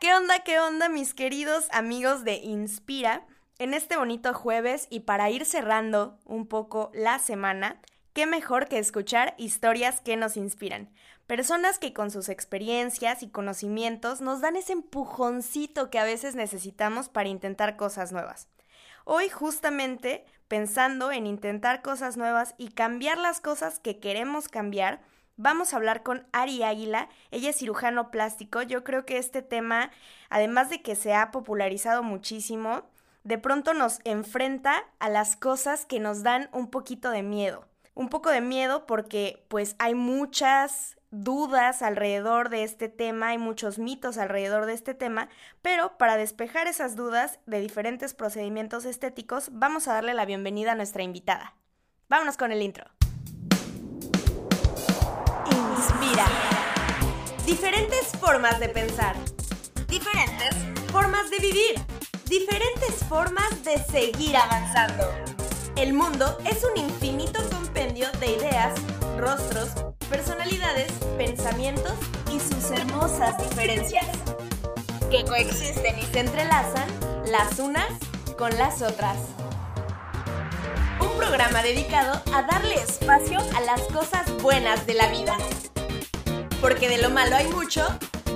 ¿Qué onda, qué onda, mis queridos amigos de Inspira? En este bonito jueves y para ir cerrando un poco la semana, qué mejor que escuchar historias que nos inspiran. Personas que con sus experiencias y conocimientos nos dan ese empujoncito que a veces necesitamos para intentar cosas nuevas. Hoy justamente pensando en intentar cosas nuevas y cambiar las cosas que queremos cambiar, vamos a hablar con Ari Águila. Ella es cirujano plástico. Yo creo que este tema, además de que se ha popularizado muchísimo, de pronto nos enfrenta a las cosas que nos dan un poquito de miedo. Un poco de miedo porque pues hay muchas dudas alrededor de este tema, hay muchos mitos alrededor de este tema, pero para despejar esas dudas de diferentes procedimientos estéticos, vamos a darle la bienvenida a nuestra invitada. Vámonos con el intro. Inspira. Diferentes formas de pensar. Diferentes formas de vivir. Diferentes formas de seguir avanzando. El mundo es un infinito compendio de ideas, rostros, personalidades, pensamientos y sus hermosas diferencias, que coexisten y se entrelazan las unas con las otras. Un programa dedicado a darle espacio a las cosas buenas de la vida. Porque de lo malo hay mucho,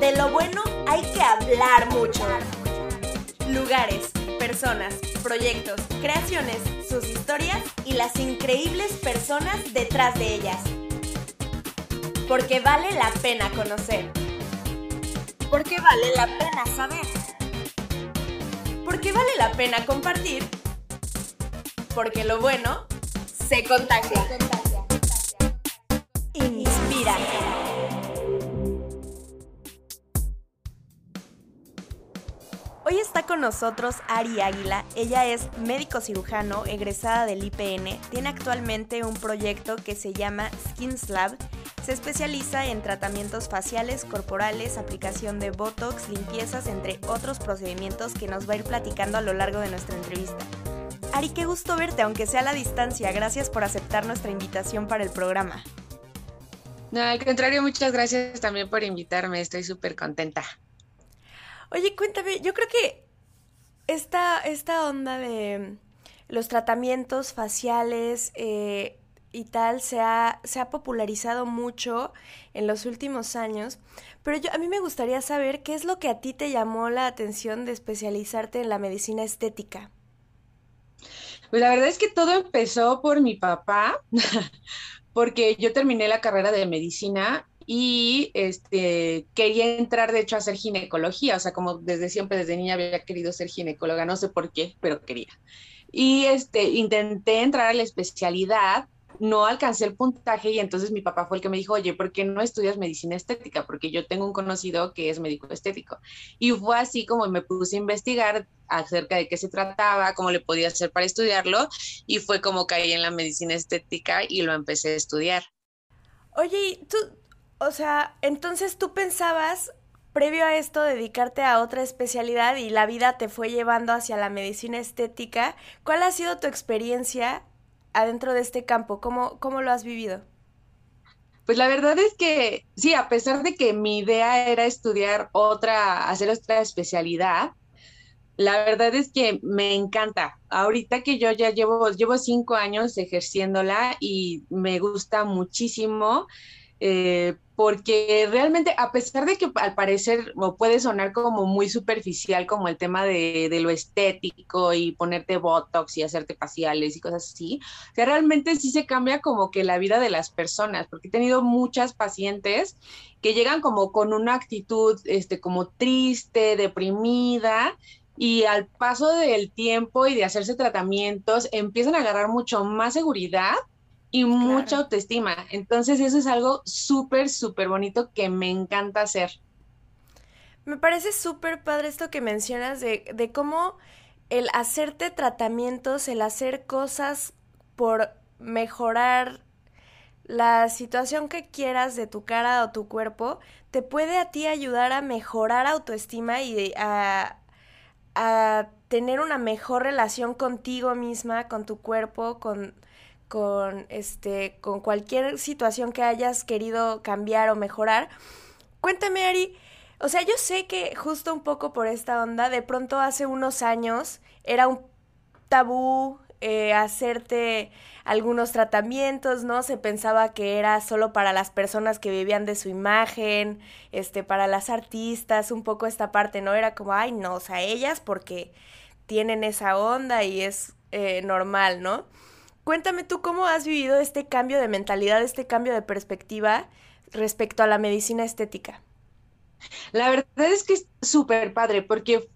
de lo bueno hay que hablar mucho. Lugares, personas, proyectos, creaciones, sus historias y las increíbles personas detrás de ellas porque vale la pena conocer. Porque vale la pena saber. Porque vale la pena compartir. Porque lo bueno se contagia. Inspira. Está con nosotros Ari Águila. Ella es médico cirujano, egresada del IPN. Tiene actualmente un proyecto que se llama Skin Slab se especializa en tratamientos faciales, corporales, aplicación de Botox, limpiezas, entre otros procedimientos que nos va a ir platicando a lo largo de nuestra entrevista. Ari, qué gusto verte, aunque sea a la distancia. Gracias por aceptar nuestra invitación para el programa. No, al contrario, muchas gracias también por invitarme. Estoy súper contenta. Oye, cuéntame, yo creo que esta, esta onda de los tratamientos faciales, eh, y tal se ha, se ha popularizado mucho en los últimos años, pero yo, a mí me gustaría saber qué es lo que a ti te llamó la atención de especializarte en la medicina estética. Pues la verdad es que todo empezó por mi papá, porque yo terminé la carrera de medicina y este, quería entrar, de hecho, a hacer ginecología, o sea, como desde siempre, desde niña había querido ser ginecóloga, no sé por qué, pero quería. Y este, intenté entrar a la especialidad, no alcancé el puntaje y entonces mi papá fue el que me dijo, oye, ¿por qué no estudias medicina estética? Porque yo tengo un conocido que es médico estético. Y fue así como me puse a investigar acerca de qué se trataba, cómo le podía hacer para estudiarlo y fue como caí en la medicina estética y lo empecé a estudiar. Oye, tú, o sea, entonces tú pensabas previo a esto dedicarte a otra especialidad y la vida te fue llevando hacia la medicina estética. ¿Cuál ha sido tu experiencia adentro de este campo? ¿Cómo, cómo lo has vivido? Pues la verdad es que sí, a pesar de que mi idea era estudiar otra, hacer otra especialidad, la verdad es que me encanta. Ahorita que yo ya llevo, llevo cinco años ejerciéndola y me gusta muchísimo. Eh, porque realmente, a pesar de que al parecer puede sonar como muy superficial, como el tema de, lo estético y ponerte botox y hacerte faciales y cosas así, o sea, realmente sí se cambia como que la vida de las personas, porque he tenido muchas pacientes que llegan como con una actitud, este, como triste, deprimida, y al paso del tiempo y de hacerse tratamientos, empiezan a agarrar mucho más seguridad y mucha autoestima. Entonces eso es algo súper, súper bonito que me encanta hacer. Me parece súper padre esto que mencionas de, de cómo el hacerte tratamientos, el hacer cosas por mejorar la situación que quieras de tu cara o tu cuerpo, te puede a ti ayudar a mejorar autoestima y a, a tener una mejor relación contigo misma, con tu cuerpo, con, con este con cualquier situación que hayas querido cambiar o mejorar Cuéntame, Ari, o sea, yo sé que justo un poco por esta onda, de pronto hace unos años era un tabú eh, hacerte algunos tratamientos, ¿no? Se pensaba que era solo para las personas que vivían de su imagen, este, para las artistas, un poco esta parte, ¿no? Era como, ay, no, o sea, ellas porque tienen esa onda y es eh, normal, ¿no? Cuéntame tú cómo has vivido este cambio de mentalidad, este cambio de perspectiva respecto a la medicina estética. La verdad es que es súper padre porque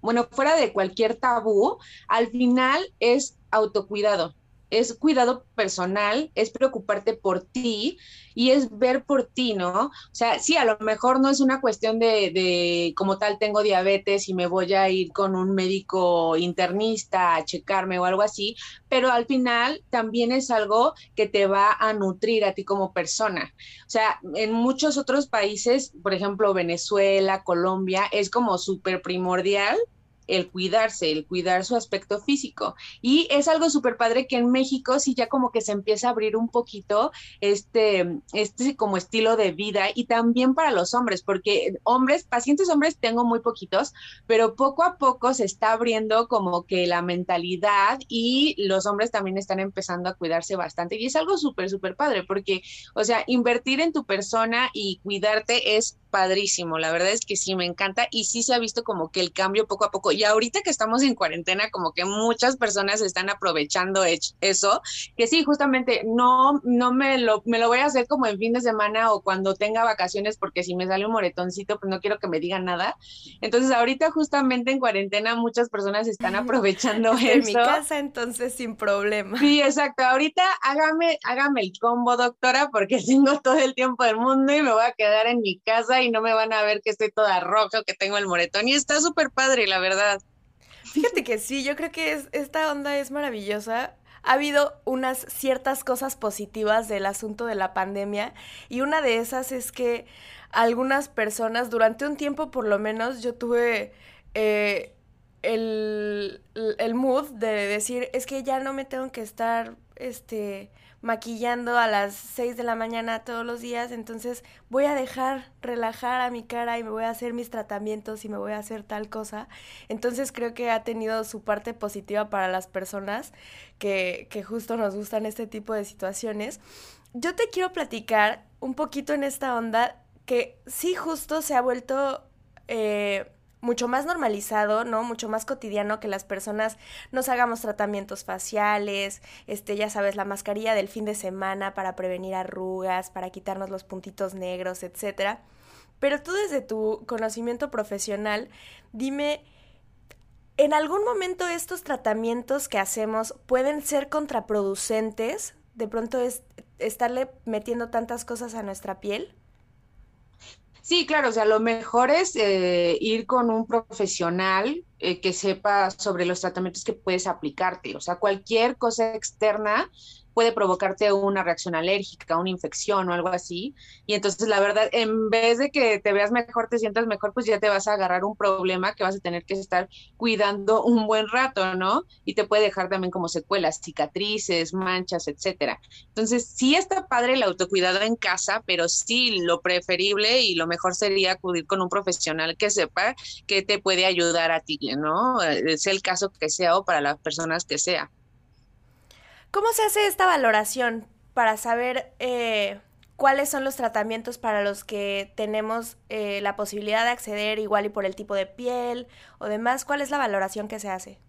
bueno, fuera de cualquier tabú, al final es autocuidado es cuidado personal, es preocuparte por ti y es ver por ti, ¿no? O sea, sí, a lo mejor no es una cuestión de, de, como tal tengo diabetes y me voy a ir con un médico internista a checarme o algo así, pero al final también es algo que te va a nutrir a ti como persona. O sea, en muchos otros países, por ejemplo, Venezuela, Colombia, es como súper primordial el cuidarse, el cuidar su aspecto físico. Y es algo súper padre que en México sí ya como que se empieza a abrir un poquito este, este como estilo de vida y también para los hombres, porque hombres, pacientes hombres tengo muy poquitos, pero poco a poco se está abriendo como que la mentalidad y los hombres también están empezando a cuidarse bastante. Y es algo súper, súper padre, porque, o sea, invertir en tu persona y cuidarte es padrísimo. La verdad es que sí, me encanta y sí se ha visto como que el cambio poco a poco y ahorita que estamos en cuarentena, como que muchas personas están aprovechando eso, que sí, justamente no, no me lo, me lo voy a hacer como en fin de semana o cuando tenga vacaciones, porque si me sale un moretoncito, pues no quiero que me digan nada. Entonces, ahorita justamente en cuarentena muchas personas están aprovechando eso. En mi casa, entonces sin problema. Sí, exacto. Ahorita hágame, hágame el combo, doctora, porque tengo todo el tiempo del mundo y me voy a quedar en mi casa y no me van a ver que estoy toda roja o que tengo el moretón. Y está súper padre, la verdad. Fíjate que sí, yo creo que es, esta onda es maravillosa. Ha habido unas ciertas cosas positivas del asunto de la pandemia y una de esas es que algunas personas, durante un tiempo por lo menos, yo tuve eh, el, el mood de decir, es que ya no me tengo que estar, este, maquillando a las 6 de la mañana todos los días, entonces voy a dejar relajar a mi cara y me voy a hacer mis tratamientos y me voy a hacer tal cosa. Entonces creo que ha tenido su parte positiva para las personas que, que justo nos gustan este tipo de situaciones. Yo te quiero platicar un poquito en esta onda que sí justo se ha vuelto... Eh, mucho más normalizado, ¿no? Mucho más cotidiano que las personas nos hagamos tratamientos faciales, este, ya sabes, la mascarilla del fin de semana para prevenir arrugas, para quitarnos los puntitos negros, etcétera. Pero tú desde tu conocimiento profesional, dime, ¿en algún momento estos tratamientos que hacemos pueden ser contraproducentes? De pronto es estarle metiendo tantas cosas a nuestra piel. Sí, claro, o sea, lo mejor es eh, ir con un profesional eh, que sepa sobre los tratamientos que puedes aplicarte. O sea, cualquier cosa externa puede provocarte una reacción alérgica, una infección o algo así. Y entonces, la verdad, en vez de que te veas mejor, te sientas mejor, pues ya te vas a agarrar un problema que vas a tener que estar cuidando un buen rato, ¿no? Y te puede dejar también como secuelas, cicatrices, manchas, etcétera. Entonces, sí está padre el autocuidado en casa, pero sí lo preferible y lo mejor sería acudir con un profesional que sepa que te puede ayudar a ti, ¿no? Es el caso que sea o para las personas que sea. ¿Cómo se hace esta valoración para saber eh, cuáles son los tratamientos para los que tenemos eh, la posibilidad de acceder igual y por el tipo de piel o demás? ¿Cuál es la valoración que se hace?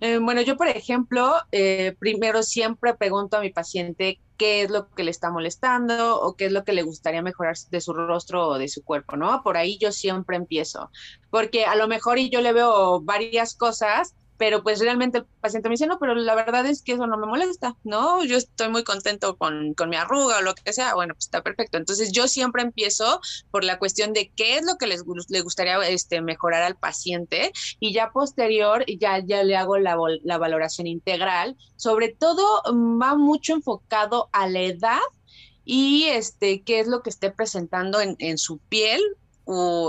Eh, bueno, yo por ejemplo, primero siempre pregunto a mi paciente qué es lo que le está molestando o qué es lo que le gustaría mejorar de su rostro o de su cuerpo, ¿no? Por ahí yo siempre empiezo, porque a lo mejor y yo le veo varias cosas pero pues realmente el paciente me dice, no, pero la verdad es que eso no me molesta, ¿no? Yo estoy muy contento con, con mi arruga o lo que sea, bueno, pues está perfecto. Entonces yo siempre empiezo por la cuestión de qué es lo que les le gustaría este, mejorar al paciente y ya posterior ya, ya le hago la, la valoración integral. Sobre todo va mucho enfocado a la edad y este, qué es lo que esté presentando en, en su piel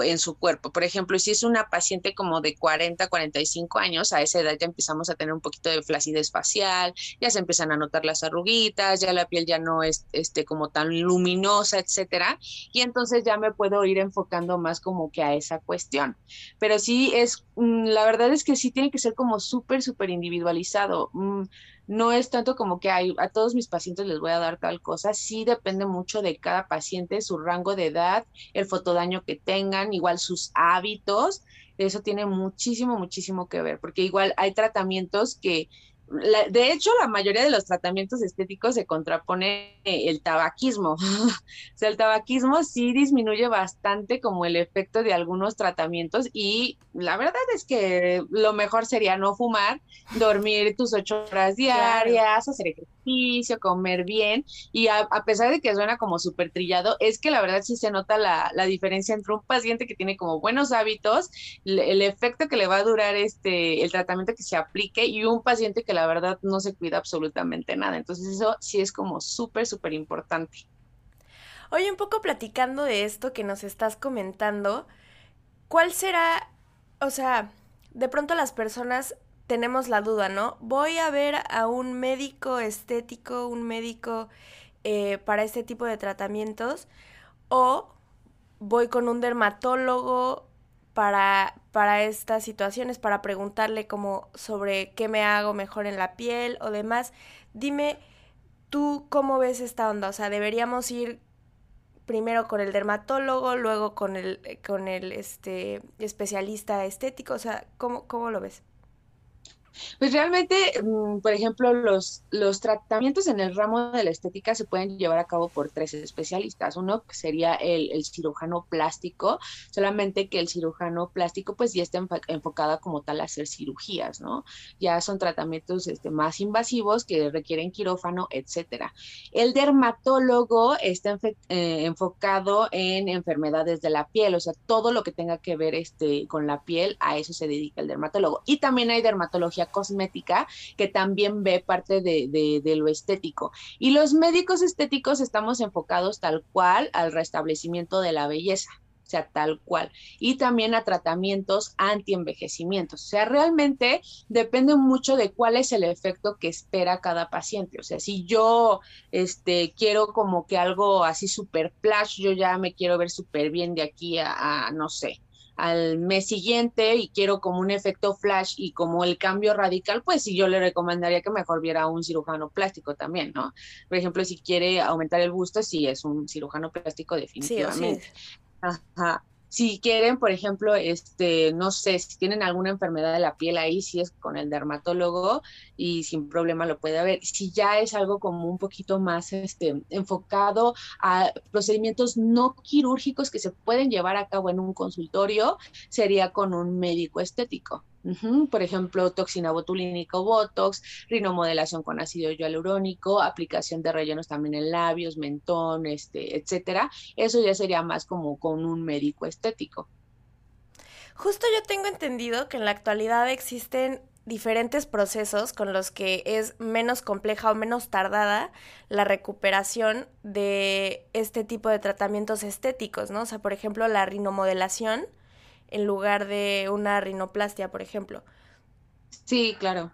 en su cuerpo. Por ejemplo, si es una paciente como de 40, 45 años, a esa edad ya empezamos a tener un poquito de flacidez facial, ya se empiezan a notar las arruguitas, ya la piel ya no es este, como tan luminosa, etcétera, y entonces ya me puedo ir enfocando más como que a esa cuestión. Pero sí es, la verdad es que sí tiene que ser como súper, súper individualizado. Mm, no es tanto como que hay, a todos mis pacientes les voy a dar tal cosa, sí depende mucho de cada paciente, su rango de edad, el fotodaño que tengan, igual sus hábitos, eso tiene muchísimo, muchísimo que ver, porque igual hay tratamientos que de hecho, la mayoría de los tratamientos estéticos se contrapone el tabaquismo. o sea, el tabaquismo sí disminuye bastante como el efecto de algunos tratamientos y la verdad es que lo mejor sería no fumar, dormir tus ocho horas diarias, hacer ejercicio, comer bien y a, pesar de que suena como súper trillado, es que la verdad sí se nota la, la, diferencia entre un paciente que tiene como buenos hábitos, el, efecto que le va a durar este el tratamiento que se aplique y un paciente que la verdad no se cuida absolutamente nada. Entonces eso sí es como súper, súper importante. Oye, un poco platicando de esto que nos estás comentando, ¿cuál será, o sea, de pronto las personas tenemos la duda, ¿no? Voy a ver a un médico estético, un médico eh, para este tipo de tratamientos, o voy con un dermatólogo para, para estas situaciones, para preguntarle como sobre qué me hago mejor en la piel o demás. Dime, ¿tú cómo ves esta onda? O sea, deberíamos ir primero con el dermatólogo, luego con el, con el este, especialista estético, o sea, ¿cómo, cómo lo ves? Pues realmente, mm, por ejemplo, los, los tratamientos en el ramo de la estética se pueden llevar a cabo por tres especialistas. Uno sería el, cirujano plástico, solamente que el cirujano plástico pues ya está enfocada como tal a hacer cirugías, ¿no? Ya son tratamientos este, más invasivos que requieren quirófano, etcétera. El dermatólogo está eh, enfocado en enfermedades de la piel, o sea, todo lo que tenga que ver este, con la piel, a eso se dedica el dermatólogo. Y también hay dermatología cosmética que también ve parte de, lo estético. Y los médicos estéticos estamos enfocados tal cual al restablecimiento de la belleza o sea, tal cual. Y también a tratamientos anti-envejecimientos. O sea, realmente depende mucho de cuál es el efecto que espera cada paciente. O sea, si yo este, quiero como que algo así súper flash, yo ya me quiero ver súper bien de aquí a, no sé, al mes siguiente y quiero como un efecto flash y como el cambio radical, pues sí yo le recomendaría que mejor viera a un cirujano plástico también, ¿no? Por ejemplo, si quiere aumentar el busto, sí es un cirujano plástico definitivamente. Ajá si quieren, por ejemplo, este, no sé, si tienen alguna enfermedad de la piel ahí, si es con el dermatólogo y sin problema lo puede haber. Si ya es algo como un poquito más este, enfocado a procedimientos no quirúrgicos que se pueden llevar a cabo en un consultorio, sería con un médico estético. Por ejemplo, toxina botulínica o botox, rinomodelación con ácido hialurónico, aplicación de rellenos también en labios, mentón, este, etcétera. Eso ya sería más como con un médico estético. Justo yo tengo entendido que en la actualidad existen diferentes procesos con los que es menos compleja o menos tardada la recuperación de este tipo de tratamientos estéticos, ¿no? O sea, por ejemplo, la rinomodelación en lugar de una rinoplastia, por ejemplo. Sí, claro.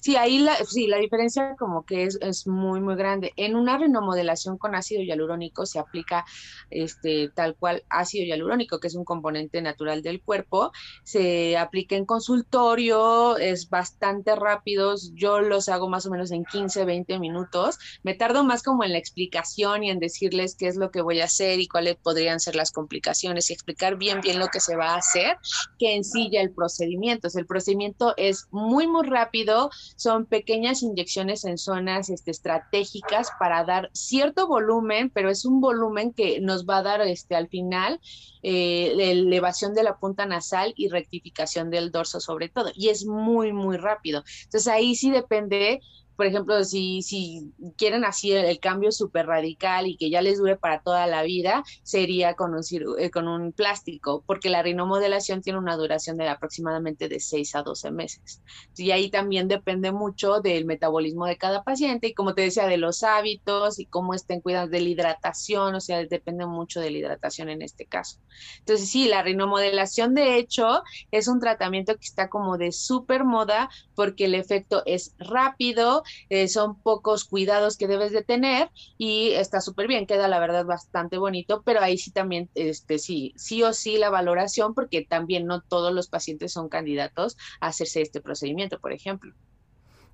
Sí, ahí la, sí, la diferencia como que es, es, muy, muy grande. En una renomodelación con ácido hialurónico se aplica este, tal cual ácido hialurónico, que es un componente natural del cuerpo. Se aplica en consultorio, es bastante rápido. Yo los hago más o menos en 15, 20 minutos. Me tardo más como en la explicación y en decirles qué es lo que voy a hacer y cuáles podrían ser las complicaciones y explicar bien, bien lo que se va a hacer, que en sí ya el procedimiento. el procedimiento es muy, muy rápido son pequeñas inyecciones en zonas este, estratégicas para dar cierto volumen, pero es un volumen que nos va a dar este, al final eh, elevación de la punta nasal y rectificación del dorso sobre todo. Y es muy, muy rápido. Entonces ahí sí depende por ejemplo, si, si quieren así el, cambio súper radical y que ya les dure para toda la vida, sería con un, eh, con un plástico, porque la rinomodelación tiene una duración de aproximadamente de 6 a 12 meses. Y ahí también depende mucho del metabolismo de cada paciente y como te decía, de los hábitos y cómo estén cuidando de la hidratación, o sea, depende mucho de la hidratación en este caso. Entonces, sí, la rinomodelación de hecho es un tratamiento que está como de súper moda porque el efecto es rápido, eh, son pocos cuidados que debes de tener y está súper bien, queda la verdad bastante bonito, pero ahí sí también, este, sí, sí o sí la valoración porque también no todos los pacientes son candidatos a hacerse este procedimiento, por ejemplo.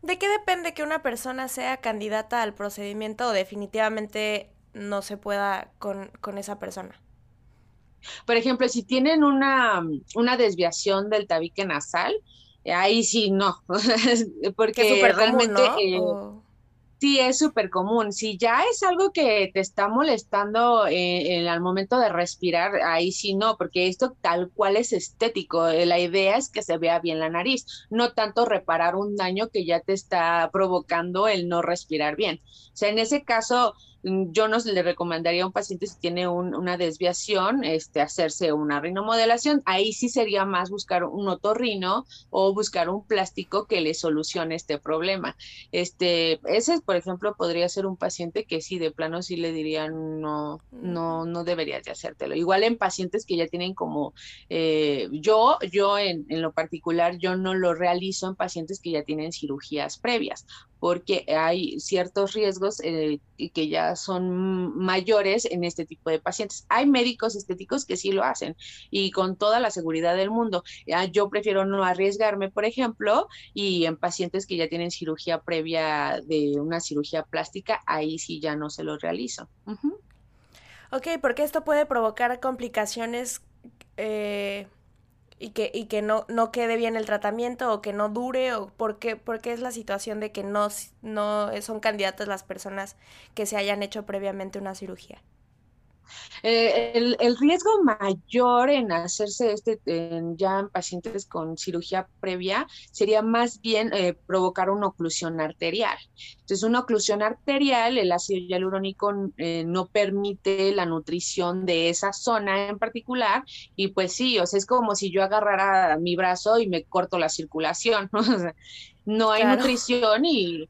¿De qué depende que una persona sea candidata al procedimiento o definitivamente no se pueda con, con esa persona? Por ejemplo, si tienen una, una desviación del tabique nasal, ahí sí no, porque realmente... Eh, sí, es súper común. Si ya es algo que te está molestando eh, al momento de respirar, ahí sí no, porque esto tal cual es estético. Eh, la idea es que se vea bien la nariz, no tanto reparar un daño que ya te está provocando el no respirar bien. O sea, en ese caso, yo no le recomendaría a un paciente si tiene una desviación, este, hacerse una rinomodelación. Ahí sí sería más buscar un otorrino o buscar un plástico que le solucione este problema. Este, ese, por ejemplo, podría ser un paciente que sí, de plano sí le dirían no, no, no deberías de hacértelo. Igual en pacientes que ya tienen como, eh, yo, yo en, en lo particular, yo no lo realizo en pacientes que ya tienen cirugías previas porque hay ciertos riesgos eh, que ya son mayores en este tipo de pacientes. Hay médicos estéticos que sí lo hacen y con toda la seguridad del mundo. yo prefiero no arriesgarme, por ejemplo, y en pacientes que ya tienen cirugía previa de una cirugía plástica, ahí sí ya no se lo realizo. Ok, porque esto puede provocar complicaciones eh, y que, y que no, no quede bien el tratamiento o que no dure o por qué, es la situación de que no, no son candidatas las personas que se hayan hecho previamente una cirugía. Eh, el, riesgo mayor en hacerse este ya en pacientes con cirugía previa sería más bien eh, provocar una oclusión arterial. Entonces, una oclusión arterial, el ácido hialurónico eh, no permite la nutrición de esa zona en particular y pues sí, o sea, es como si yo agarrara mi brazo y me corto la circulación, ¿no? hay nutrición y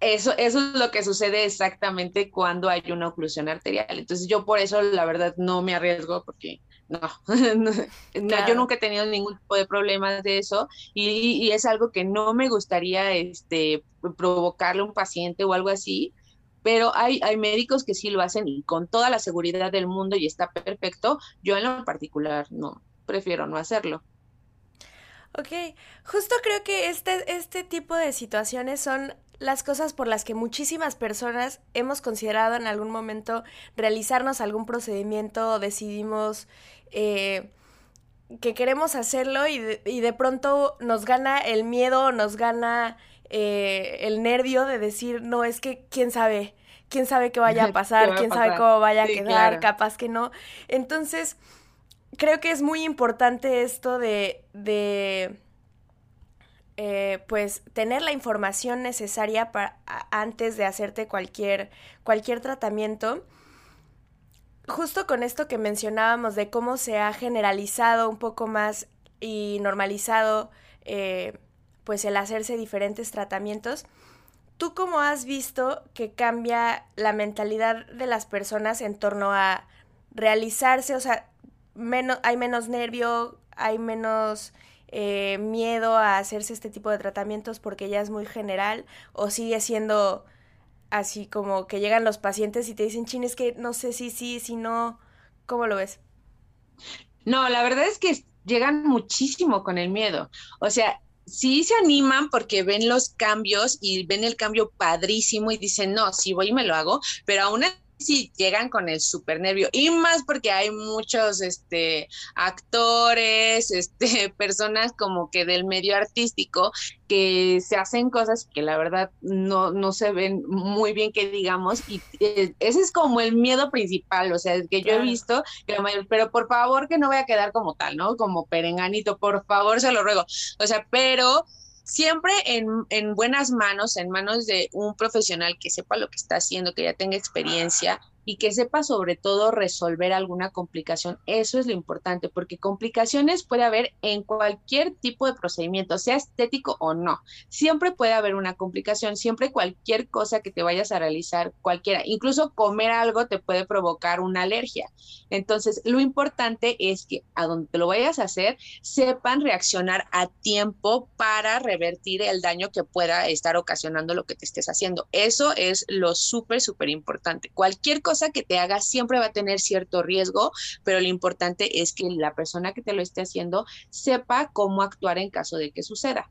eso, eso es lo que sucede exactamente cuando hay una oclusión arterial. Entonces yo por eso la verdad no me arriesgo porque no, yo nunca he tenido ningún tipo de problemas de eso y, es algo que no me gustaría este, provocarle a un paciente o algo así, pero hay, hay médicos que sí lo hacen y con toda la seguridad del mundo y está perfecto. Yo en lo particular no, prefiero no hacerlo. Ok, justo creo que este, este tipo de situaciones son las cosas por las que muchísimas personas hemos considerado en algún momento realizarnos algún procedimiento o decidimos eh, que queremos hacerlo y de, y de, pronto nos gana el miedo, nos gana eh, el nervio de decir, no, es que quién sabe, quién sabe qué vaya a pasar, quién sabe cómo vaya a quedar, capaz que no. Entonces, creo que es muy importante esto de, de eh, pues tener la información necesaria para, antes de hacerte cualquier, cualquier tratamiento. Justo con esto que mencionábamos de cómo se ha generalizado un poco más y normalizado eh, pues el hacerse diferentes tratamientos, ¿tú cómo has visto que cambia la mentalidad de las personas en torno a realizarse? O sea, menos, hay menos nervio, hay menos eh, miedo a hacerse este tipo de tratamientos porque ya es muy general o sigue siendo así como que llegan los pacientes y te dicen, chin, es que no sé si sí, si no, ¿cómo lo ves? No, la verdad es que llegan muchísimo con el miedo. O sea, sí se animan porque ven los cambios y ven el cambio padrísimo y dicen, no, si voy y me lo hago, pero aún sí llegan con el super nervio y más porque hay muchos este actores, este personas como que del medio artístico que se hacen cosas que la verdad no, no se ven muy bien que digamos y eh, ese es como el miedo principal, o sea, es que yo he visto que pero por favor que no vaya a quedar como tal, ¿no? Como perenganito, por favor, se lo ruego. O sea, pero siempre en, en, buenas manos, en manos de un profesional que sepa lo que está haciendo, que ya tenga experiencia y que sepa sobre todo resolver alguna complicación. Eso es lo importante, porque complicaciones puede haber en cualquier tipo de procedimiento, sea estético o no. Siempre puede haber una complicación, siempre cualquier cosa que te vayas a realizar, cualquiera, incluso comer algo te puede provocar una alergia. Entonces, lo importante es que a donde te lo vayas a hacer, sepan reaccionar a tiempo para revertir el daño que pueda estar ocasionando lo que te estés haciendo. Eso es lo súper, súper importante. Cualquier cosa que te haga siempre va a tener cierto riesgo, pero lo importante es que la persona que te lo esté haciendo sepa cómo actuar en caso de que suceda.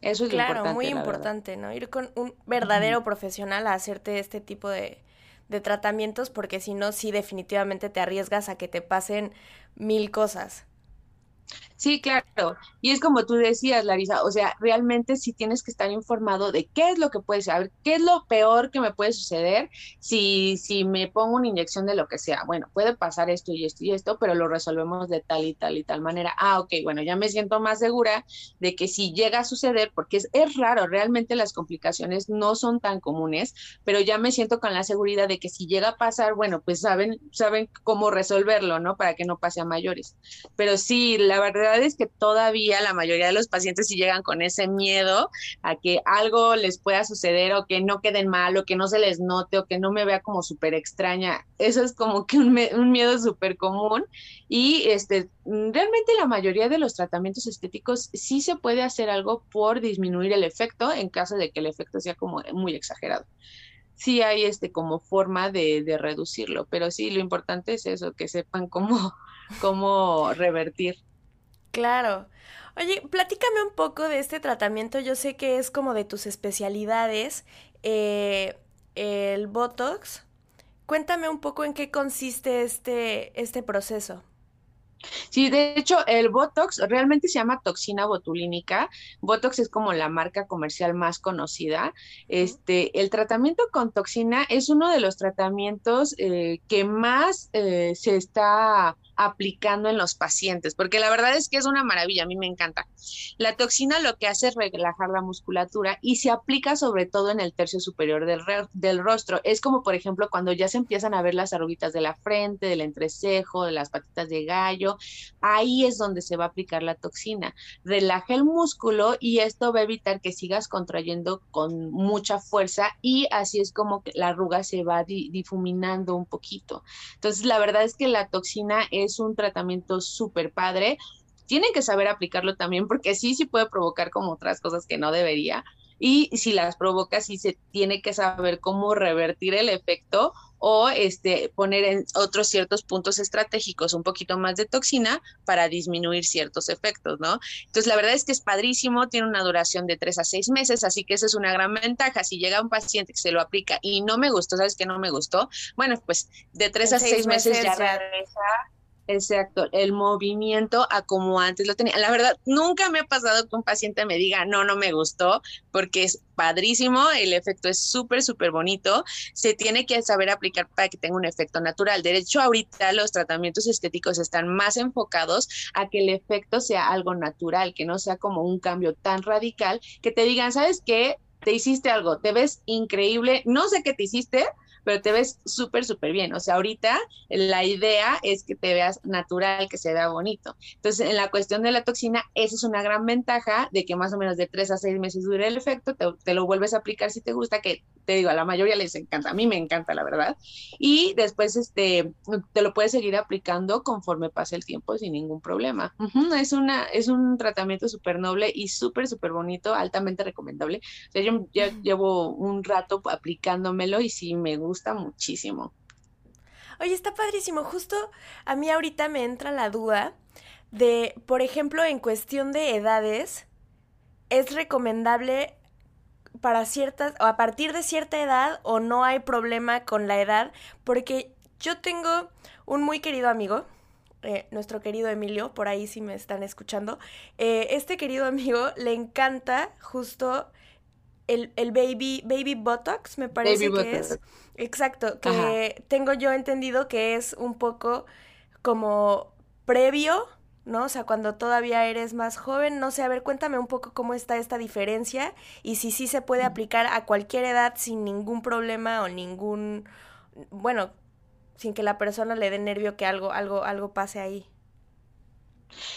Eso es claro, lo importante. muy importante, ¿no? Ir con un verdadero profesional a hacerte este tipo de, de tratamientos, porque si no, sí definitivamente te arriesgas a que te pasen mil cosas. Sí, claro. Y es como tú decías, Larisa, o sea, realmente sí tienes que estar informado de qué es lo que puede ser, qué es lo peor que me puede suceder si, si me pongo una inyección de lo que sea. Bueno, puede pasar esto y esto y esto, pero lo resolvemos de tal y tal y tal manera. Ah, ok, bueno, ya me siento más segura de que si llega a suceder, porque es, es raro, realmente las complicaciones no son tan comunes, pero ya me siento con la seguridad de que si llega a pasar, bueno, pues saben, saben cómo resolverlo, ¿no? Para que no pase a mayores. Pero sí, la verdad verdad es que todavía la mayoría de los pacientes sí llegan con ese miedo a que algo les pueda suceder o que no queden mal o que no se les note o que no me vea como súper extraña. Eso es como que un, un miedo súper común y este, realmente la mayoría de los tratamientos estéticos sí se puede hacer algo por disminuir el efecto en caso de que el efecto sea como muy exagerado sí hay este como forma de, de, reducirlo, pero sí lo importante es eso, que sepan cómo, cómo revertir. Claro. Oye, platícame un poco de este tratamiento. Yo sé que es como de tus especialidades, eh, el Botox. Cuéntame un poco en qué consiste este, este proceso. Sí, de hecho, el Botox realmente se llama toxina botulínica. Botox es como la marca comercial más conocida. Este, el tratamiento con toxina es uno de los tratamientos eh, que más eh, se está aplicando en los pacientes, porque la verdad es que es una maravilla, a mí me encanta. La toxina lo que hace es relajar la musculatura y se aplica sobre todo en el tercio superior del, rostro. Es como, por ejemplo, cuando ya se empiezan a ver las arruguitas de la frente, del entrecejo, de las patitas de gallo, ahí es donde se va a aplicar la toxina. Relaja el músculo y esto va a evitar que sigas contrayendo con mucha fuerza y así es como la arruga se va difuminando un poquito. Entonces, la verdad es que la toxina es es un tratamiento súper padre. Tienen que saber aplicarlo también porque sí, sí puede provocar como otras cosas que no debería. Y si las provoca, sí se tiene que saber cómo revertir el efecto o este, poner en otros ciertos puntos estratégicos un poquito más de toxina para disminuir ciertos efectos, ¿no? Entonces, la verdad es que es padrísimo, tiene una duración de tres a seis meses, así que esa es una gran ventaja. Si llega un paciente que se lo aplica y no me gustó, ¿sabes qué no me gustó? Bueno, pues de tres a seis, meses, ya regresa Exacto, el movimiento a como antes lo tenía. La verdad, nunca me ha pasado que un paciente me diga, no, no me gustó, porque es padrísimo, el efecto es súper, súper bonito. Se tiene que saber aplicar para que tenga un efecto natural. De hecho, ahorita los tratamientos estéticos están más enfocados a que el efecto sea algo natural, que no sea como un cambio tan radical, que te digan, ¿sabes qué? Te hiciste algo, te ves increíble, no sé qué te hiciste, pero te ves súper, súper bien. O sea, ahorita la idea es que te veas natural, que se vea bonito. Entonces, en la cuestión de la toxina, esa es una gran ventaja de que más o menos de tres a seis meses dure el efecto, te, lo vuelves a aplicar si te gusta, que te digo, a la mayoría les encanta, a mí me encanta, la verdad. Y después, este, te lo puedes seguir aplicando conforme pase el tiempo sin ningún problema. es, una, es un tratamiento súper noble y súper, súper bonito, altamente recomendable. O sea, yo ya llevo un rato aplicándomelo y sí me gusta gusta muchísimo. Oye, está padrísimo. Justo a mí ahorita me entra la duda de, por ejemplo, en cuestión de edades, ¿es recomendable para ciertas, o a partir de cierta edad, o no hay problema con la edad? Porque yo tengo un muy querido amigo, eh, nuestro querido Emilio, por ahí si me están escuchando, eh, este querido amigo le encanta justo el, el baby, baby Botox, me parece que es. Exacto, que tengo yo entendido que es un poco como previo ¿no? O sea, cuando todavía eres más joven, no sé, a ver, cuéntame un poco cómo está esta diferencia y si sí se puede aplicar a cualquier edad sin ningún problema o ningún, bueno, sin que la persona le dé nervio que algo, algo, algo pase ahí.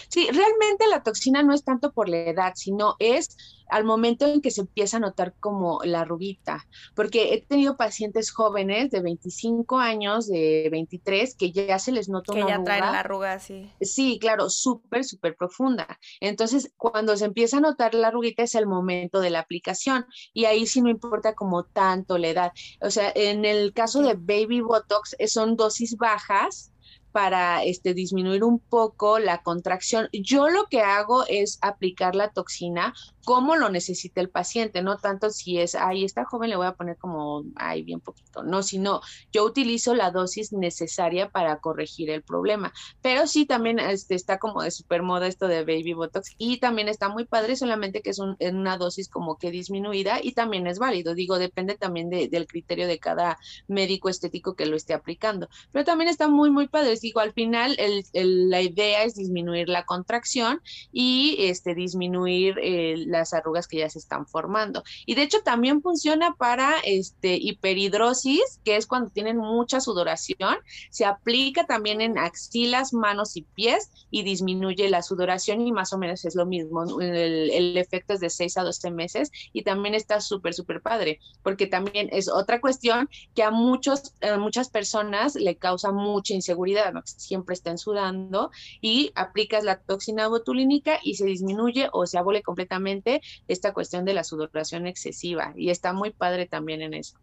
Sí, realmente la toxina no es tanto por la edad, sino es al momento en que se empieza a notar como la arruguita, porque he tenido pacientes jóvenes de 25 años, de 23, que ya se les nota que una ya traen la arruga, sí. Sí, claro, súper, súper profunda. Entonces, cuando se empieza a notar la arruguita es el momento de la aplicación y ahí sí no importa como tanto la edad. O sea, en el caso de Baby Botox eh, son dosis bajas, para este, disminuir un poco la contracción. Yo lo que hago es aplicar la toxina como lo necesita el paciente, no tanto si es, ay, esta joven le voy a poner como, ay, bien poquito, no, sino yo utilizo la dosis necesaria para corregir el problema. Pero sí, también este, está como de super moda esto de Baby Botox y también está muy padre, solamente que es en una dosis como que disminuida y también es válido. Digo, depende también del criterio de cada médico estético que lo esté aplicando. Pero también está muy, muy padre al final la idea es disminuir la contracción y este, disminuir eh, las arrugas que ya se están formando. Y de hecho también funciona para este, hiperhidrosis, que es cuando tienen mucha sudoración. Se aplica también en axilas, manos y pies y disminuye la sudoración y más o menos es lo mismo. El, el efecto es de 6 a 12 meses y también está súper, súper padre, porque también es otra cuestión que a muchos, a muchas personas le causa mucha inseguridad siempre estén sudando y aplicas la toxina botulínica y se disminuye o se abole completamente esta cuestión de la sudoración excesiva. Y está muy padre también en eso.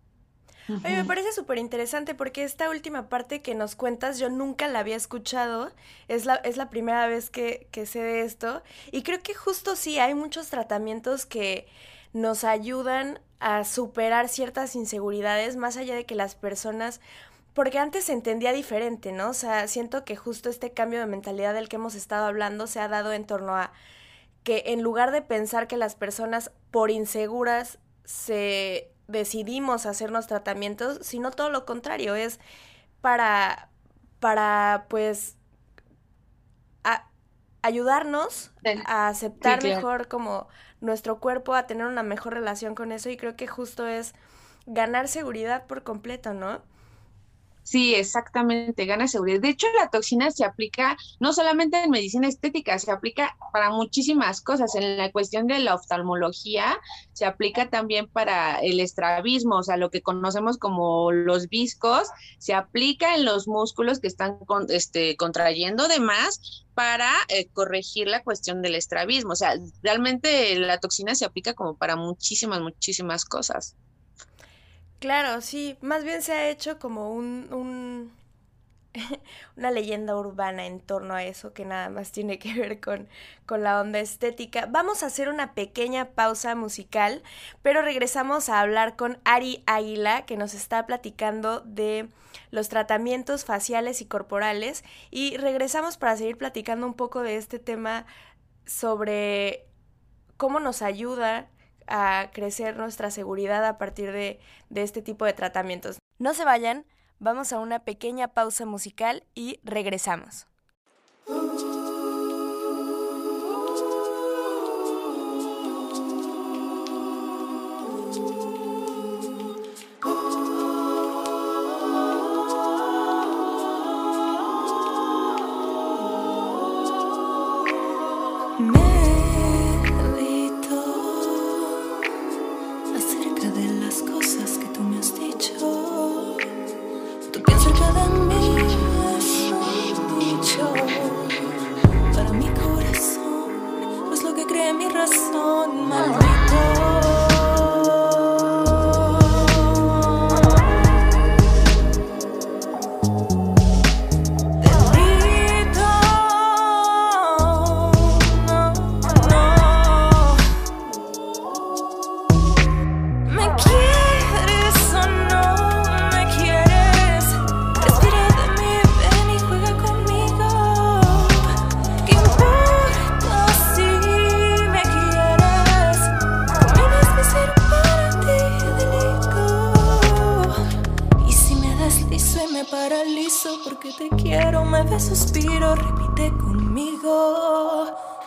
Oye, me parece súper interesante porque esta última parte que nos cuentas yo nunca la había escuchado, es la, es la primera vez que, que sé de esto. Y creo que justo sí, hay muchos tratamientos que nos ayudan a superar ciertas inseguridades más allá de que las personas porque antes se entendía diferente, ¿no? O sea, siento que justo este cambio de mentalidad del que hemos estado hablando se ha dado en torno a que en lugar de pensar que las personas por inseguras se decidimos hacernos tratamientos, sino todo lo contrario, es para, para pues, ayudarnos a aceptar mejor como nuestro cuerpo, a tener una mejor relación con eso y creo que justo es ganar seguridad por completo, ¿no? Sí, exactamente, gana seguridad. De hecho, la toxina se aplica no solamente en medicina estética, se aplica para muchísimas cosas. En la cuestión de la oftalmología, se aplica también para el estrabismo, o sea, lo que conocemos como los viscos, se aplica en los músculos que están este, contrayendo de más para eh, corregir la cuestión del estrabismo. O sea, realmente la toxina se aplica como para muchísimas, muchísimas cosas. Claro, sí, más bien se ha hecho como un, un una leyenda urbana en torno a eso que nada más tiene que ver con, con la onda estética. Vamos a hacer una pequeña pausa musical, pero regresamos a hablar con Ari Águila, que nos está platicando de los tratamientos faciales y corporales, y regresamos para seguir platicando un poco de este tema sobre cómo nos ayuda a crecer nuestra seguridad a partir de, de este tipo de tratamientos. No se vayan, vamos a una pequeña pausa musical y regresamos. just on my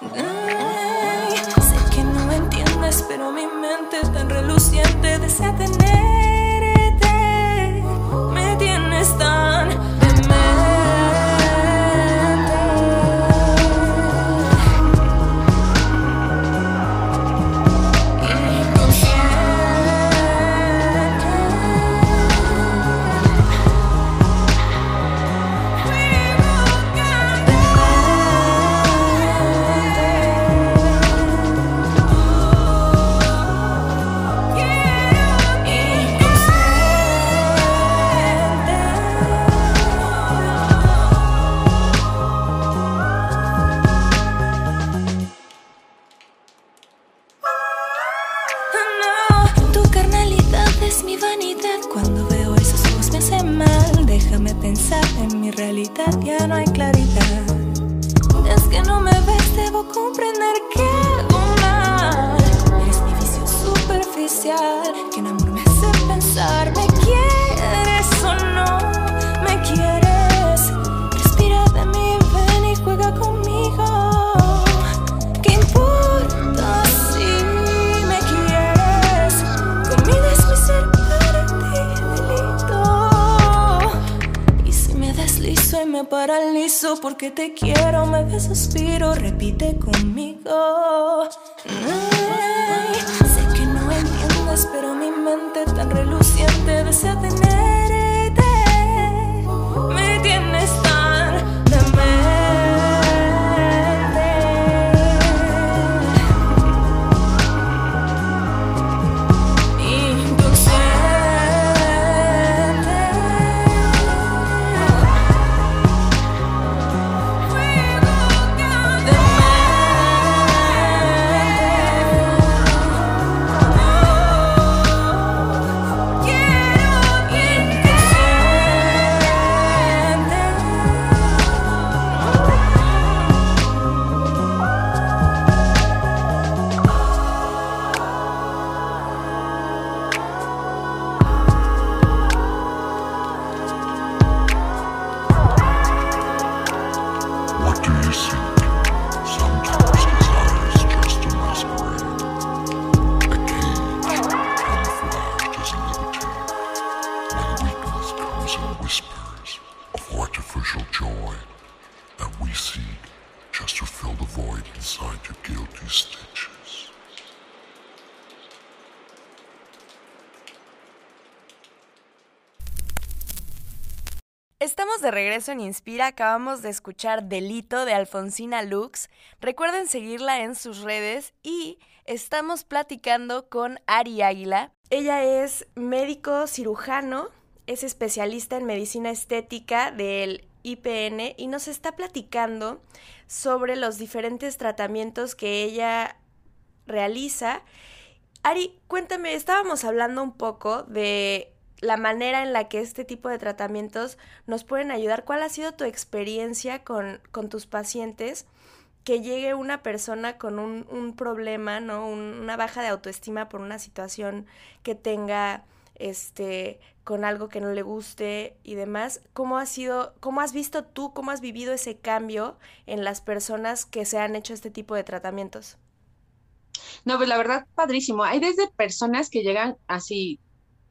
sé que no entiendes, pero mi mente tan reluciente desea tenerte. Porque te quiero, regreso en Inspira, acabamos de escuchar Delito de Alfonsina Lux. Recuerden seguirla en sus redes y estamos platicando con Ari Águila. Ella es médico cirujano, es especialista en medicina estética del IPN y nos está platicando sobre los diferentes tratamientos que ella realiza. Ari, cuéntame, estábamos hablando un poco de la manera en la que este tipo de tratamientos nos pueden ayudar. ¿Cuál ha sido tu experiencia con, con tus pacientes? Que llegue una persona con un, un problema, ¿no? una baja de autoestima por una situación que tenga este con algo que no le guste y demás. ¿Cómo ha sido, cómo has visto tú, cómo has vivido ese cambio en las personas que se han hecho este tipo de tratamientos? No, pues la verdad, padrísimo. Hay desde personas que llegan así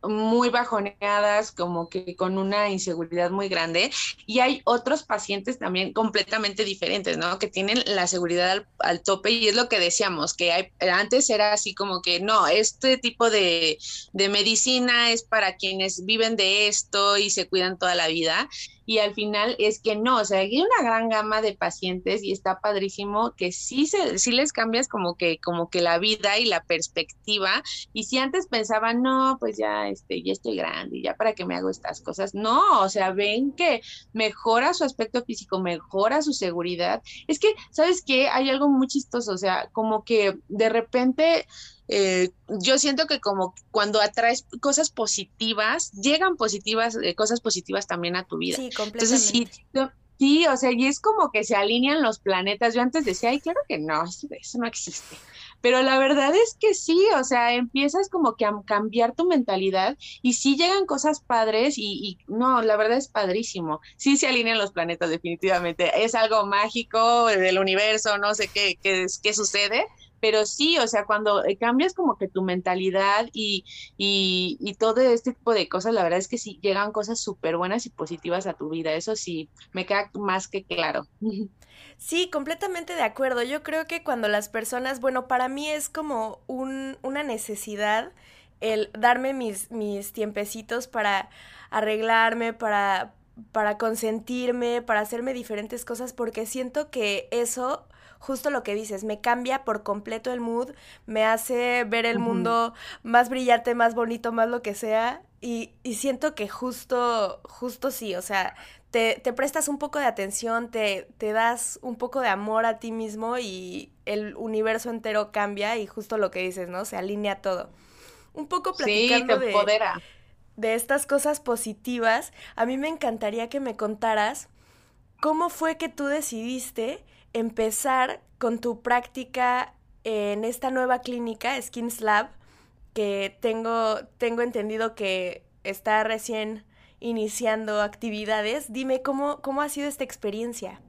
muy bajoneadas, como que con una inseguridad muy grande. Y hay otros pacientes también completamente diferentes, ¿no? Que tienen la seguridad al, tope y es lo que decíamos, que hay, antes era así como que no, este tipo de, de medicina es para quienes viven de esto y se cuidan toda la vida y al final es que no, o sea, hay una gran gama de pacientes y está padrísimo que sí, se, sí les cambias como que, como que la vida y la perspectiva y si antes pensaban, no, pues ya, este, ya estoy grande y ya para qué me hago estas cosas, no, o sea, ven que mejora su aspecto físico, mejora su seguridad, es que, ¿sabes qué? Hay algo muy chistoso, o sea, como que de repente eh, yo siento que como cuando atraes cosas positivas, llegan positivas, eh, cosas positivas también a tu vida. Sí, completamente. Entonces, sí, sí, o sea, y es como que se alinean los planetas. Yo antes decía, ay, claro que no, eso, no existe. pero la verdad es que sí, o sea, empiezas como que a cambiar tu mentalidad y sí llegan cosas padres y, no, la verdad es padrísimo. Sí se alinean los planetas definitivamente. Es algo mágico del universo, no sé qué, qué, qué sucede, pero sí, o sea, cuando eh, cambias como que tu mentalidad y, y, y, todo este tipo de cosas, la verdad es que sí llegan cosas súper buenas y positivas a tu vida, eso sí, me queda más que claro. Sí, completamente de acuerdo. Yo creo que cuando las personas, bueno, para mí es como un, una necesidad el darme mis, mis tiempecitos para arreglarme, para, para consentirme, para hacerme diferentes cosas, porque siento que eso justo lo que dices, me cambia por completo el mood, me hace ver el mundo más brillante, más bonito, más lo que sea. Y, y siento que justo, justo sí, o sea, te, te, prestas un poco de atención, te, te das un poco de amor a ti mismo y el universo entero cambia y justo lo que dices, ¿no? Se alinea todo. Un poco platicando de, de estas cosas positivas, a mí me encantaría que me contaras cómo fue que tú decidiste empezar con tu práctica en esta nueva clínica, Skins Lab, que tengo, tengo entendido que está recién iniciando actividades. Dime cómo, cómo ha sido esta experiencia.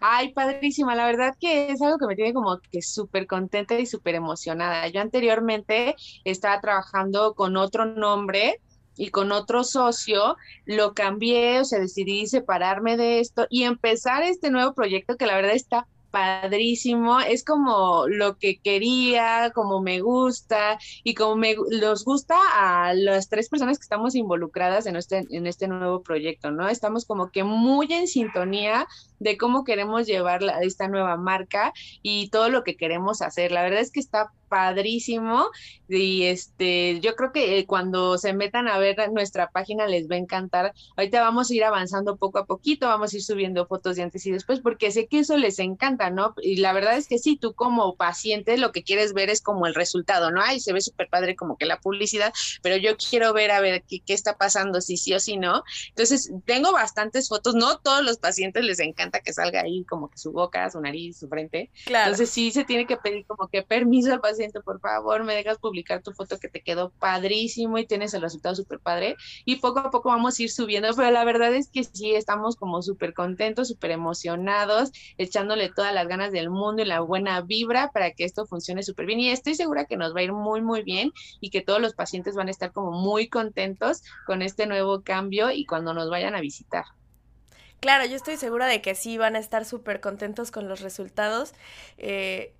Ay, padrísima, la verdad que es algo que me tiene como que súper contenta y súper emocionada. Yo anteriormente estaba trabajando con otro nombre, y con otro socio lo cambié, o sea, decidí separarme de esto y empezar este nuevo proyecto que la verdad está padrísimo, es como lo que quería, como me gusta y como me los gusta a las tres personas que estamos involucradas en este, en este nuevo proyecto, ¿no? Estamos como que muy en sintonía de cómo queremos llevar esta nueva marca y todo lo que queremos hacer. La verdad es que está padrísimo y este yo creo que eh, cuando se metan a ver nuestra página les va a encantar. Ahorita vamos a ir avanzando poco a poquito, vamos a ir subiendo fotos de antes y después porque sé que eso les encanta, ¿no? Y la verdad es que sí, tú como paciente lo que quieres ver es como el resultado, ¿no? Ay, se ve súper padre como que la publicidad, pero yo quiero ver a ver qué, qué está pasando, si sí o si no. Entonces, tengo bastantes fotos, no todos los pacientes les encanta que salga ahí como que su boca, su nariz, su frente. Claro. Entonces sí se tiene que pedir como que permiso al paciente por favor, me dejas publicar tu foto que te quedó padrísimo y tienes el resultado súper padre. Y poco a poco vamos a ir subiendo, pero la verdad es que sí, estamos como súper contentos, súper emocionados, echándole todas las ganas del mundo y la buena vibra para que esto funcione súper bien. Y estoy segura que nos va a ir muy, muy bien y que todos los pacientes van a estar como muy contentos con este nuevo cambio y cuando nos vayan a visitar. Claro, yo estoy segura de que sí van a estar súper contentos con los resultados. Eh,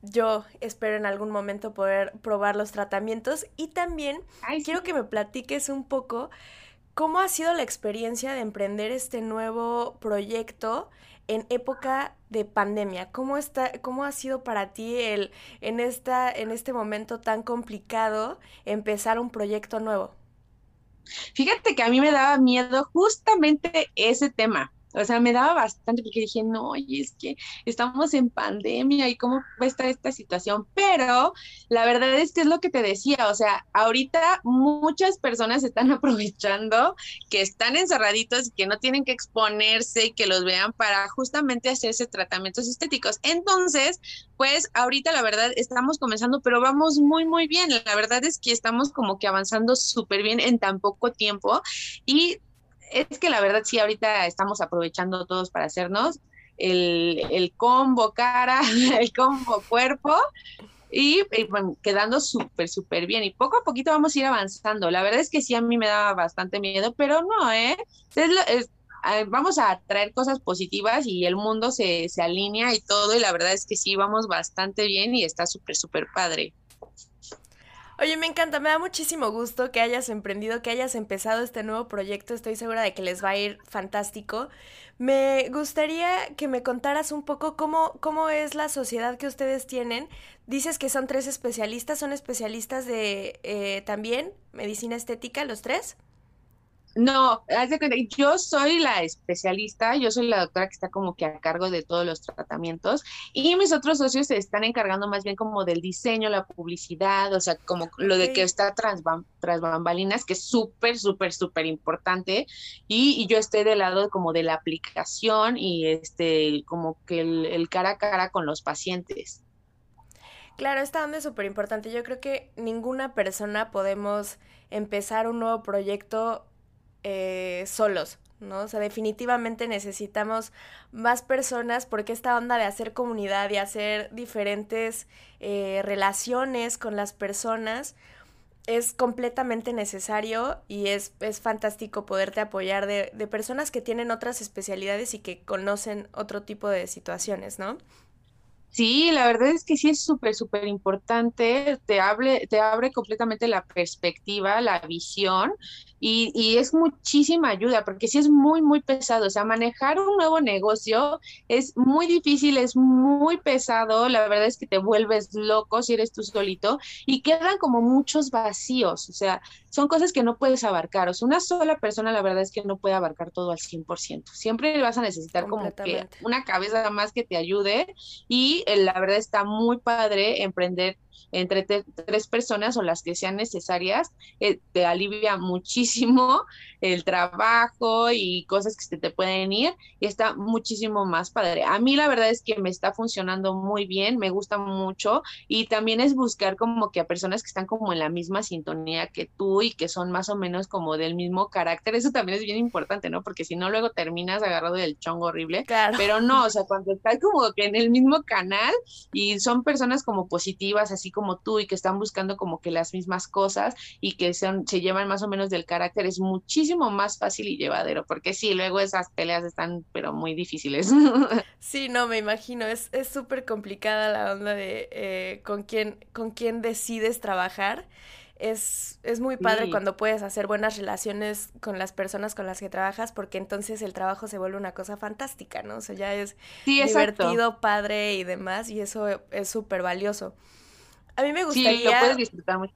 yo espero en algún momento poder probar los tratamientos y también quiero que me platiques un poco cómo ha sido la experiencia de emprender este nuevo proyecto en época de pandemia. ¿Cómo está cómo ha sido para ti el en esta en este momento tan complicado empezar un proyecto nuevo? Fíjate que a mí me daba miedo justamente ese tema o sea, me daba bastante porque dije, no, oye, es que estamos en pandemia y cómo va a estar esta situación. Pero la verdad es que es lo que te decía, o sea, ahorita muchas personas están aprovechando que están encerraditos y que no tienen que exponerse y que los vean para justamente hacerse tratamientos estéticos. Entonces, pues ahorita la verdad estamos comenzando, pero vamos muy, muy bien. La verdad es que estamos como que avanzando súper bien en tan poco tiempo y es que la verdad sí, ahorita estamos aprovechando todos para hacernos el, combo cara, el combo cuerpo y, quedando súper, súper bien. Y poco a poquito vamos a ir avanzando. La verdad es que sí, a mí me da bastante miedo, pero no, ¿eh? vamos a traer cosas positivas y el mundo se, se alinea y todo. Y la verdad es que sí, vamos bastante bien y está súper, súper padre. Oye, me encanta, me da muchísimo gusto que hayas emprendido, que hayas empezado este nuevo proyecto. Estoy segura de que les va a ir fantástico. Me gustaría que me contaras un poco cómo, cómo es la sociedad que ustedes tienen. Dices que son tres especialistas, son especialistas de eh, también medicina estética, los tres. No, yo soy la especialista, yo soy la doctora que está como que a cargo de todos los tratamientos y mis otros socios se están encargando más bien como del diseño, la publicidad, o sea, como lo de que está tras, tras bambalinas, que es súper, súper, súper importante y, yo estoy del lado como de la aplicación y este, como que el cara a cara con los pacientes. Claro, esta onda es súper importante. Yo creo que ninguna persona podemos empezar un nuevo proyecto eh, solos, ¿no? O sea, definitivamente necesitamos más personas porque esta onda de hacer comunidad y hacer diferentes eh, relaciones con las personas es completamente necesario y es, es fantástico poderte apoyar de, de personas que tienen otras especialidades y que conocen otro tipo de situaciones, ¿no? Sí, la verdad es que sí es súper, súper importante, te, hable, te abre completamente la perspectiva, la visión y, y, es muchísima ayuda porque sí es muy, muy pesado. O sea, manejar un nuevo negocio es muy difícil, es muy pesado. La verdad es que te vuelves loco si eres tú solito y quedan como muchos vacíos. O sea, son cosas que no puedes abarcar. O sea, una sola persona, la verdad es que no puede abarcar todo al 100%. Siempre vas a necesitar como que una cabeza más que te ayude y eh, la verdad está muy padre emprender entre tres personas o las que sean necesarias, eh, te alivia muchísimo el trabajo y cosas que se te pueden ir y está muchísimo más padre. A mí la verdad es que me está funcionando muy bien, me gusta mucho y también es buscar como que a personas que están como en la misma sintonía que tú y que son más o menos como del mismo carácter. Eso también es bien importante, ¿no? Porque si no luego terminas agarrado del chongo horrible. Claro. Pero no, o sea, cuando estás como que en el mismo canal y son personas como positivas, así como tú y que están buscando como que las mismas cosas y que son, se llevan más o menos del carácter, es muchísimo más fácil y llevadero, porque sí, luego esas peleas están pero muy difíciles. Sí, no, me imagino, es súper complicada la onda de eh, con, quién, con quién decides trabajar. Es, es, muy padre cuando puedes hacer buenas relaciones con las personas con las que trabajas, porque entonces el trabajo se vuelve una cosa fantástica, ¿no? O sea, ya es divertido, padre y demás, y eso es súper valioso. A mí me gustaría... Sí, lo puedes disfrutar mucho.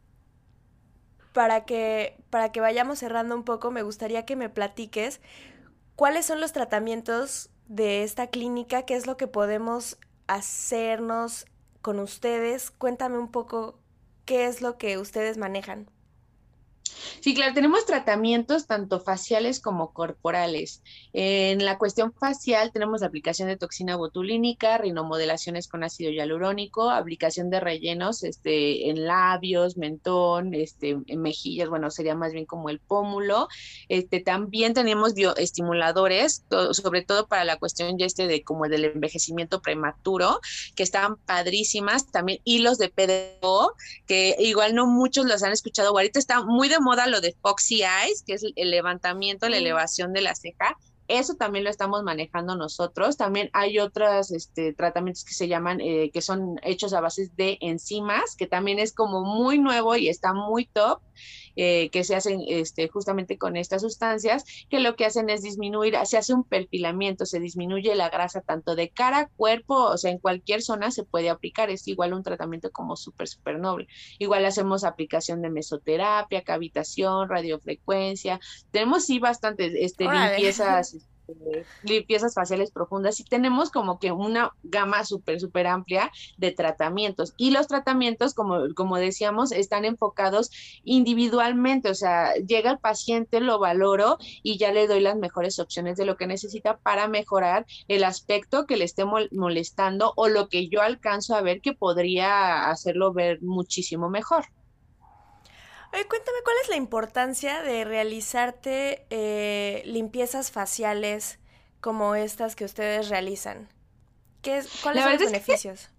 Para que, para que vayamos cerrando un poco, me gustaría que me platiques cuáles son los tratamientos de esta clínica, qué es lo que podemos hacernos con ustedes. Cuéntame un poco qué es lo que ustedes manejan. Sí, claro, tenemos tratamientos tanto faciales como corporales. En la cuestión facial tenemos aplicación de toxina botulínica, rinomodelaciones con ácido hialurónico, aplicación de rellenos este, en labios, mentón, este, en mejillas, bueno, sería más bien como el pómulo. Este, también tenemos bioestimuladores, sobre todo para la cuestión ya este de como del envejecimiento prematuro, que están padrísimas. También hilos de PDO, que igual no muchos los han escuchado, ahorita está muy de moda lo de Foxy Eyes, que es el levantamiento, la elevación de la ceja. Eso también lo estamos manejando nosotros. También hay otros este, tratamientos que se llaman, eh, que son hechos a base de enzimas, que también es como muy nuevo y está muy top. Eh, que se hacen este, justamente con estas sustancias, que lo que hacen es disminuir, se hace un perfilamiento, se disminuye la grasa tanto de cara, cuerpo, o sea, en cualquier zona se puede aplicar, es igual un tratamiento como súper, súper noble. Igual hacemos aplicación de mesoterapia, cavitación, radiofrecuencia, tenemos sí bastantes este, limpiezas limpiezas faciales profundas y tenemos como que una gama súper, súper amplia de tratamientos. Y los tratamientos, como, como decíamos, están enfocados individualmente, o sea, llega el paciente, lo valoro y ya le doy las mejores opciones de lo que necesita para mejorar el aspecto que le esté molestando o lo que yo alcanzo a ver que podría hacerlo ver muchísimo mejor. Oye, cuéntame cuál es la importancia de realizarte eh, limpiezas faciales como estas que ustedes realizan. ¿Qué es, ¿Cuáles son los beneficios?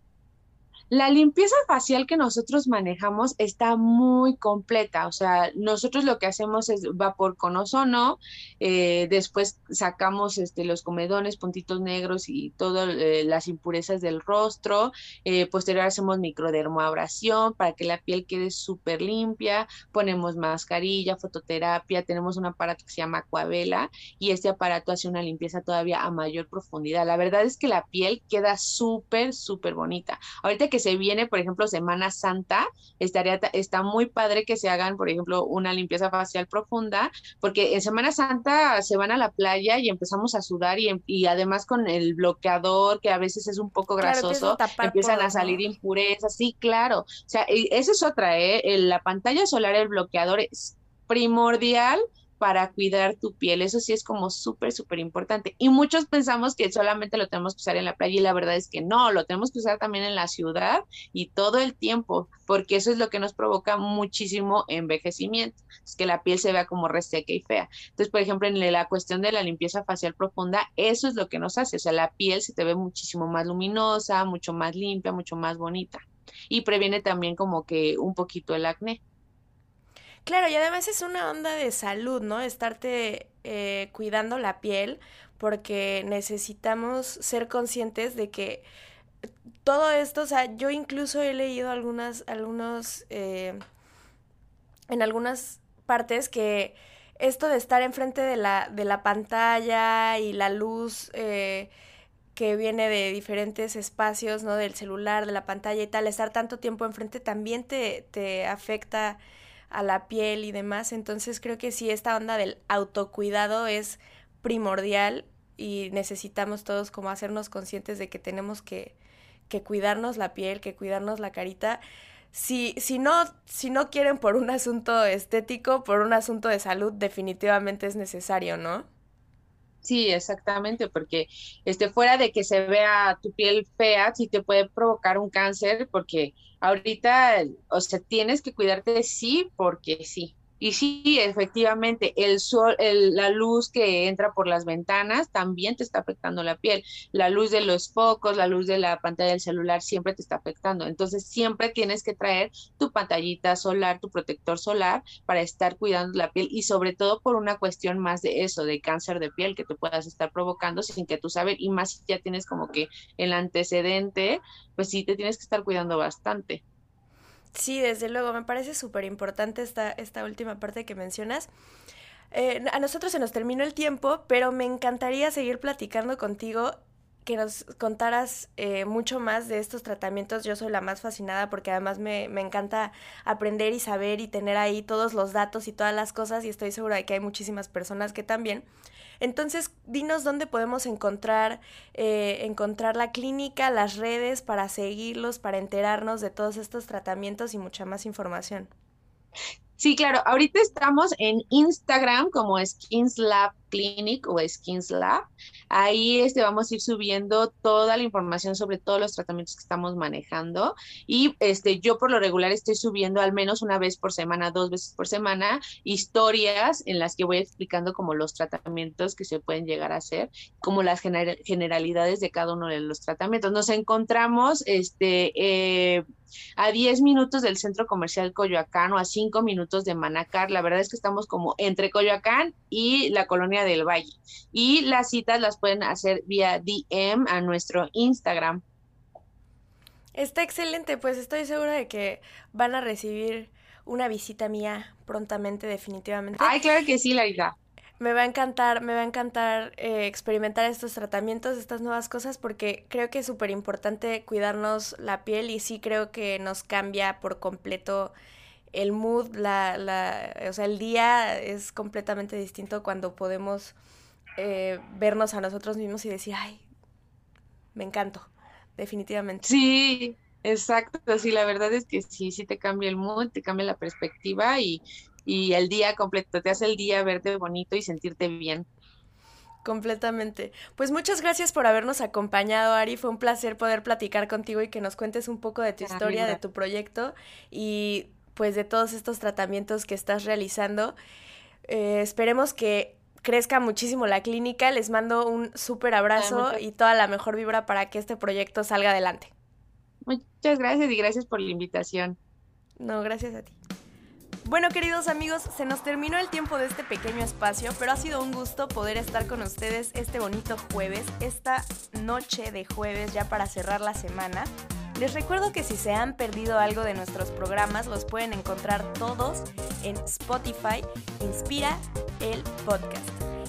La limpieza facial que nosotros manejamos está muy completa, o sea, nosotros lo que hacemos es vapor con ozono, eh, después sacamos este, los comedones, puntitos negros y todas eh, las impurezas del rostro, eh, posterior hacemos microdermoabrasión para que la piel quede súper limpia, ponemos mascarilla, fototerapia, tenemos un aparato que se llama Coavela y este aparato hace una limpieza todavía a mayor profundidad. La verdad es que la piel queda súper, súper bonita. Ahorita que se viene, por ejemplo, Semana Santa, estaría, está muy padre que se hagan, por ejemplo, una limpieza facial profunda, porque en Semana Santa se van a la playa y empezamos a sudar y, y además con el bloqueador, que a veces es un poco grasoso, empiezan a salir impurezas, sí, claro. O sea, esa es otra, ¿eh? La pantalla solar, el bloqueador es primordial para cuidar tu piel. Eso sí es como súper, súper importante. Y muchos pensamos que solamente lo tenemos que usar en la playa y la verdad es que no, lo tenemos que usar también en la ciudad y todo el tiempo, porque eso es lo que nos provoca muchísimo envejecimiento, es que la piel se vea como reseca y fea. Entonces, por ejemplo, en la cuestión de la limpieza facial profunda, eso es lo que nos hace, o sea, la piel se te ve muchísimo más luminosa, mucho más limpia, mucho más bonita. Y previene también como que un poquito el acné. Claro, y además es una onda de salud, ¿no? Estarte eh, cuidando la piel porque necesitamos ser conscientes de que todo esto, o sea, yo incluso he leído algunas, algunos, eh, en algunas partes que esto de estar enfrente de la, de la pantalla y la luz eh, que viene de diferentes espacios, ¿no? Del celular, de la pantalla y tal, estar tanto tiempo enfrente también te, te afecta a la piel y demás. Entonces creo que sí, esta onda del autocuidado es primordial y necesitamos todos como hacernos conscientes de que tenemos que, que cuidarnos la piel, que cuidarnos la carita. Si, si, no, si no quieren por un asunto estético, por un asunto de salud, definitivamente es necesario, ¿no? Sí, exactamente, porque este, fuera de que se vea tu piel fea, sí te puede provocar un cáncer, porque ahorita, o sea, tienes que cuidarte sí, porque sí. Y sí, efectivamente, el sol, la luz que entra por las ventanas también te está afectando la piel. La luz de los focos, la luz de la pantalla del celular siempre te está afectando. Entonces, siempre tienes que traer tu pantallita solar, tu protector solar para estar cuidando la piel y sobre todo por una cuestión más de eso, de cáncer de piel que te puedas estar provocando sin que tú sabes y más si ya tienes como que el antecedente, pues sí te tienes que estar cuidando bastante. Sí, desde luego, me parece súper importante esta, esta última parte que mencionas. Eh, a nosotros se nos terminó el tiempo, pero me encantaría seguir platicando contigo, que nos contaras eh, mucho más de estos tratamientos. Yo soy la más fascinada porque además me, me encanta aprender y saber y tener ahí todos los datos y todas las cosas y estoy segura de que hay muchísimas personas que también. Entonces, dinos dónde podemos encontrar, eh, encontrar la clínica, las redes para seguirlos, para enterarnos de todos estos tratamientos y mucha más información. Sí, claro. Ahorita estamos en Instagram como Skins Lab Clinic o Skins Lab. Ahí este, vamos a ir subiendo toda la información sobre todos los tratamientos que estamos manejando. Y este, yo por lo regular estoy subiendo al menos una vez por semana, dos veces por semana, historias en las que voy explicando como los tratamientos que se pueden llegar a hacer, como las generalidades de cada uno de los tratamientos. Nos encontramos este, eh, a 10 minutos del centro comercial Coyoacán o a 5 minutos de Manacar. La verdad es que estamos como entre Coyoacán y la colonia del Valle. Y las citas las pueden hacer vía DM a nuestro Instagram. Está excelente, pues estoy segura de que van a recibir una visita mía prontamente, definitivamente. Ay, claro que sí, Larita me va a encantar, me va a encantar eh, experimentar estos tratamientos, estas nuevas cosas, porque creo que es súper importante cuidarnos la piel y sí creo que nos cambia por completo el mood, la, la, o sea, el día es completamente distinto cuando podemos eh, vernos a nosotros mismos y decir, ay, me encanto, definitivamente. Sí, exacto, sí, la verdad es que sí, sí te cambia el mood, te cambia la perspectiva y y el día completo, te hace el día verte bonito y sentirte bien. Completamente. Pues muchas gracias por habernos acompañado, Ari. Fue un placer poder platicar contigo y que nos cuentes un poco de tu historia, de tu proyecto y pues de todos estos tratamientos que estás realizando. Eh, esperemos que crezca muchísimo la clínica. Les mando un súper abrazo y toda la mejor vibra para que este proyecto salga adelante. Muchas gracias y gracias por la invitación. No, gracias a ti. Bueno, queridos amigos, se nos terminó el tiempo de este pequeño espacio, pero ha sido un gusto poder estar con ustedes este bonito jueves, esta noche de jueves ya para cerrar la semana. Les recuerdo que si se han perdido algo de nuestros programas, los pueden encontrar todos en Spotify, Inspira el Podcast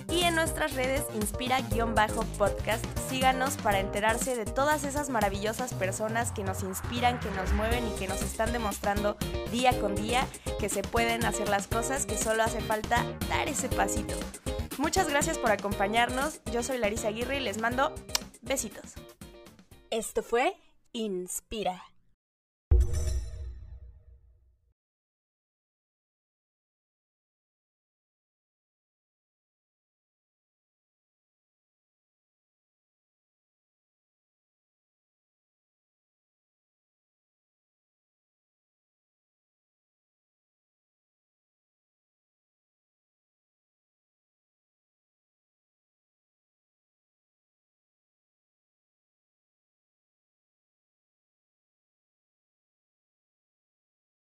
y en nuestras redes inspira-podcast. Síganos para enterarse de todas esas maravillosas personas que nos inspiran, que nos mueven y que nos están demostrando día con día que se pueden hacer las cosas, que solo hace falta dar ese pasito. Muchas gracias por acompañarnos. Yo soy Larisa Aguirre y les mando besitos. Esto fue Inspira.